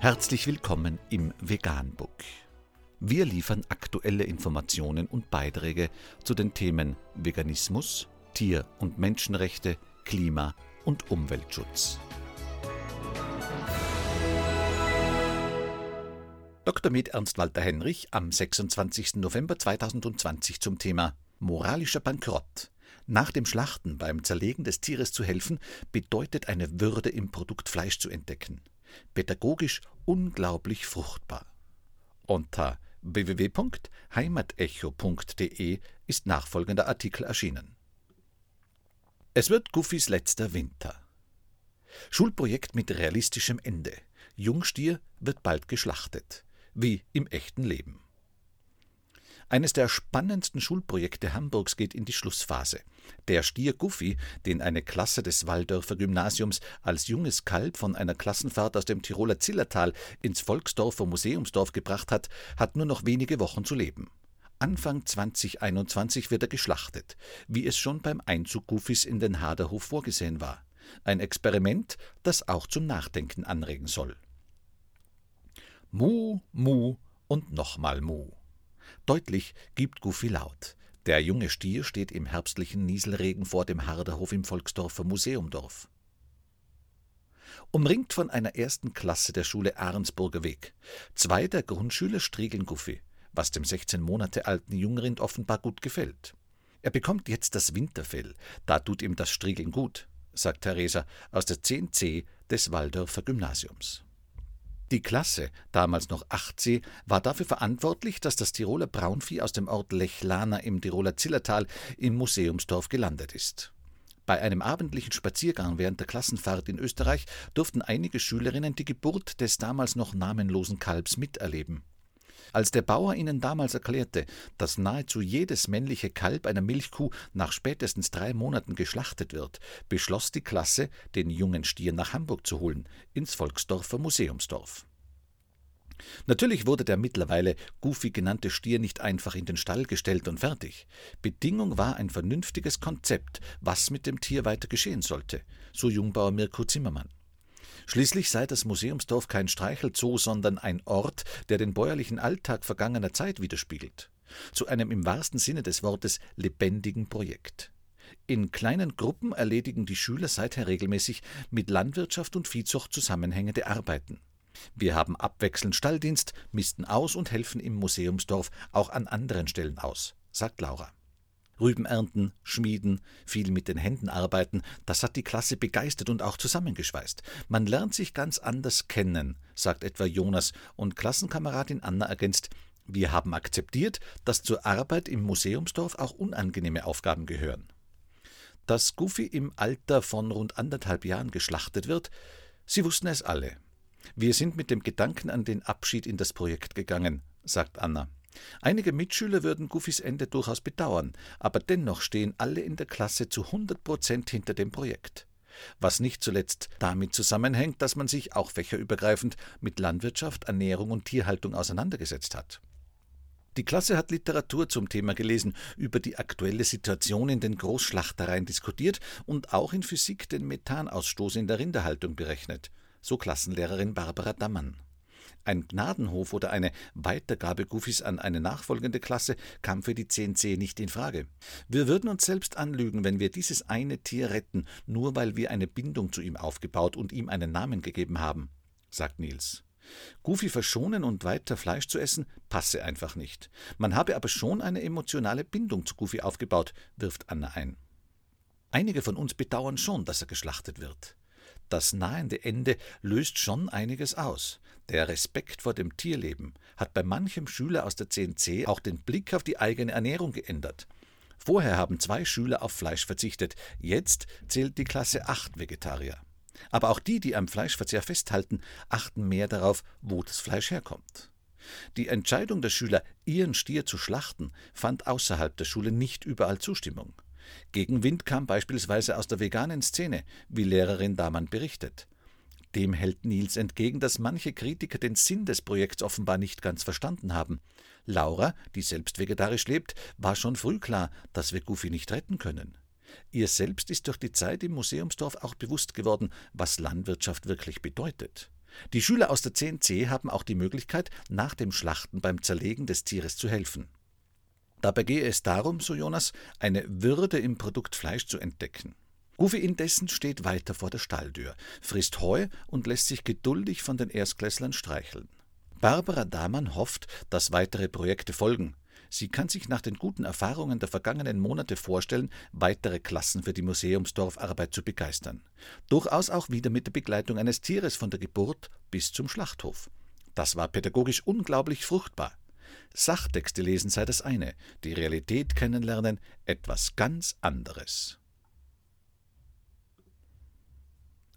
Herzlich willkommen im Veganbook. Wir liefern aktuelle Informationen und Beiträge zu den Themen Veganismus, Tier- und Menschenrechte, Klima- und Umweltschutz. Dr. Med Ernst Walter Henrich am 26. November 2020 zum Thema Moralischer Bankrott. Nach dem Schlachten beim Zerlegen des Tieres zu helfen, bedeutet eine Würde im Produkt Fleisch zu entdecken. Pädagogisch unglaublich fruchtbar. Unter www.heimatecho.de ist nachfolgender Artikel erschienen. Es wird Guffys letzter Winter. Schulprojekt mit realistischem Ende. Jungstier wird bald geschlachtet wie im echten Leben. Eines der spannendsten Schulprojekte Hamburgs geht in die Schlussphase. Der Stier Guffy, den eine Klasse des Waldörfer Gymnasiums als junges Kalb von einer Klassenfahrt aus dem Tiroler Zillertal ins Volksdorfer Museumsdorf gebracht hat, hat nur noch wenige Wochen zu leben. Anfang 2021 wird er geschlachtet, wie es schon beim Einzug Guffys in den Haderhof vorgesehen war. Ein Experiment, das auch zum Nachdenken anregen soll. Mu, Mu und nochmal Mu. Deutlich gibt Goofy laut. Der junge Stier steht im herbstlichen Nieselregen vor dem Harderhof im Volksdorfer Museumdorf. Umringt von einer ersten Klasse der Schule Ahrensburger Weg. Zwei der Grundschüler striegeln Goofy, was dem 16 Monate alten Jungrind offenbar gut gefällt. Er bekommt jetzt das Winterfell, da tut ihm das Striegeln gut, sagt Theresa aus der 10c des Waldorfer Gymnasiums. Die Klasse, damals noch 8c, war dafür verantwortlich, dass das Tiroler Braunvieh aus dem Ort Lechlana im Tiroler Zillertal im Museumsdorf gelandet ist. Bei einem abendlichen Spaziergang während der Klassenfahrt in Österreich durften einige Schülerinnen die Geburt des damals noch namenlosen Kalbs miterleben. Als der Bauer ihnen damals erklärte, dass nahezu jedes männliche Kalb einer Milchkuh nach spätestens drei Monaten geschlachtet wird, beschloss die Klasse, den jungen Stier nach Hamburg zu holen, ins Volksdorfer Museumsdorf. Natürlich wurde der mittlerweile Goofy genannte Stier nicht einfach in den Stall gestellt und fertig. Bedingung war ein vernünftiges Konzept, was mit dem Tier weiter geschehen sollte, so Jungbauer Mirko Zimmermann. Schließlich sei das Museumsdorf kein Streichelzoo, sondern ein Ort, der den bäuerlichen Alltag vergangener Zeit widerspiegelt. Zu einem im wahrsten Sinne des Wortes lebendigen Projekt. In kleinen Gruppen erledigen die Schüler seither regelmäßig mit Landwirtschaft und Viehzucht zusammenhängende Arbeiten. Wir haben abwechselnd Stalldienst, misten aus und helfen im Museumsdorf auch an anderen Stellen aus, sagt Laura. Rüben ernten, schmieden, viel mit den Händen arbeiten, das hat die Klasse begeistert und auch zusammengeschweißt. Man lernt sich ganz anders kennen, sagt etwa Jonas, und Klassenkameradin Anna ergänzt, wir haben akzeptiert, dass zur Arbeit im Museumsdorf auch unangenehme Aufgaben gehören. Dass Goofy im Alter von rund anderthalb Jahren geschlachtet wird, sie wussten es alle. Wir sind mit dem Gedanken an den Abschied in das Projekt gegangen, sagt Anna. Einige Mitschüler würden Goofys Ende durchaus bedauern, aber dennoch stehen alle in der Klasse zu 100 Prozent hinter dem Projekt. Was nicht zuletzt damit zusammenhängt, dass man sich auch fächerübergreifend mit Landwirtschaft, Ernährung und Tierhaltung auseinandergesetzt hat. Die Klasse hat Literatur zum Thema gelesen, über die aktuelle Situation in den Großschlachtereien diskutiert und auch in Physik den Methanausstoß in der Rinderhaltung berechnet, so Klassenlehrerin Barbara Dammann. Ein Gnadenhof oder eine Weitergabe Goofys an eine nachfolgende Klasse kam für die 10c nicht in Frage. Wir würden uns selbst anlügen, wenn wir dieses eine Tier retten, nur weil wir eine Bindung zu ihm aufgebaut und ihm einen Namen gegeben haben, sagt Nils. Goofy verschonen und weiter Fleisch zu essen, passe einfach nicht. Man habe aber schon eine emotionale Bindung zu Goofy aufgebaut, wirft Anna ein. Einige von uns bedauern schon, dass er geschlachtet wird. Das nahende Ende löst schon einiges aus. Der Respekt vor dem Tierleben hat bei manchem Schüler aus der 10c auch den Blick auf die eigene Ernährung geändert. Vorher haben zwei Schüler auf Fleisch verzichtet, jetzt zählt die Klasse acht Vegetarier. Aber auch die, die am Fleischverzehr festhalten, achten mehr darauf, wo das Fleisch herkommt. Die Entscheidung der Schüler, ihren Stier zu schlachten, fand außerhalb der Schule nicht überall Zustimmung. Gegenwind kam beispielsweise aus der veganen Szene, wie Lehrerin Damann berichtet. Dem hält Nils entgegen, dass manche Kritiker den Sinn des Projekts offenbar nicht ganz verstanden haben. Laura, die selbst vegetarisch lebt, war schon früh klar, dass wir Goofy nicht retten können. Ihr selbst ist durch die Zeit im Museumsdorf auch bewusst geworden, was Landwirtschaft wirklich bedeutet. Die Schüler aus der 10c haben auch die Möglichkeit, nach dem Schlachten beim Zerlegen des Tieres zu helfen. Dabei gehe es darum, so Jonas, eine Würde im Produkt Fleisch zu entdecken. Goofy indessen steht weiter vor der Stalldür, frisst Heu und lässt sich geduldig von den Erstklässlern streicheln. Barbara Damann hofft, dass weitere Projekte folgen. Sie kann sich nach den guten Erfahrungen der vergangenen Monate vorstellen, weitere Klassen für die Museumsdorfarbeit zu begeistern. Durchaus auch wieder mit der Begleitung eines Tieres von der Geburt bis zum Schlachthof. Das war pädagogisch unglaublich fruchtbar. Sachtexte lesen sei das eine, die Realität kennenlernen etwas ganz anderes.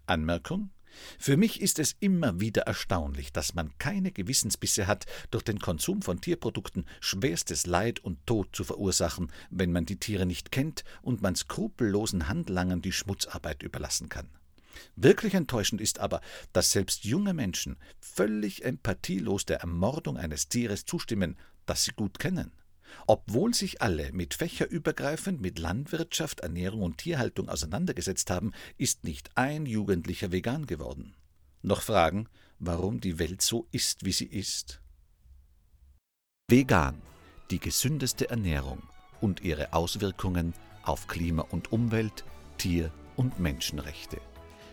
Anmerkung für mich ist es immer wieder erstaunlich, dass man keine Gewissensbisse hat, durch den Konsum von Tierprodukten schwerstes Leid und Tod zu verursachen, wenn man die Tiere nicht kennt und man skrupellosen Handlangern die Schmutzarbeit überlassen kann. Wirklich enttäuschend ist aber, dass selbst junge Menschen völlig empathielos der Ermordung eines Tieres zustimmen, das sie gut kennen. Obwohl sich alle mit fächerübergreifend mit Landwirtschaft, Ernährung und Tierhaltung auseinandergesetzt haben, ist nicht ein Jugendlicher vegan geworden. Noch fragen, warum die Welt so ist, wie sie ist? Vegan, die gesündeste Ernährung und ihre Auswirkungen auf Klima und Umwelt, Tier- und Menschenrechte.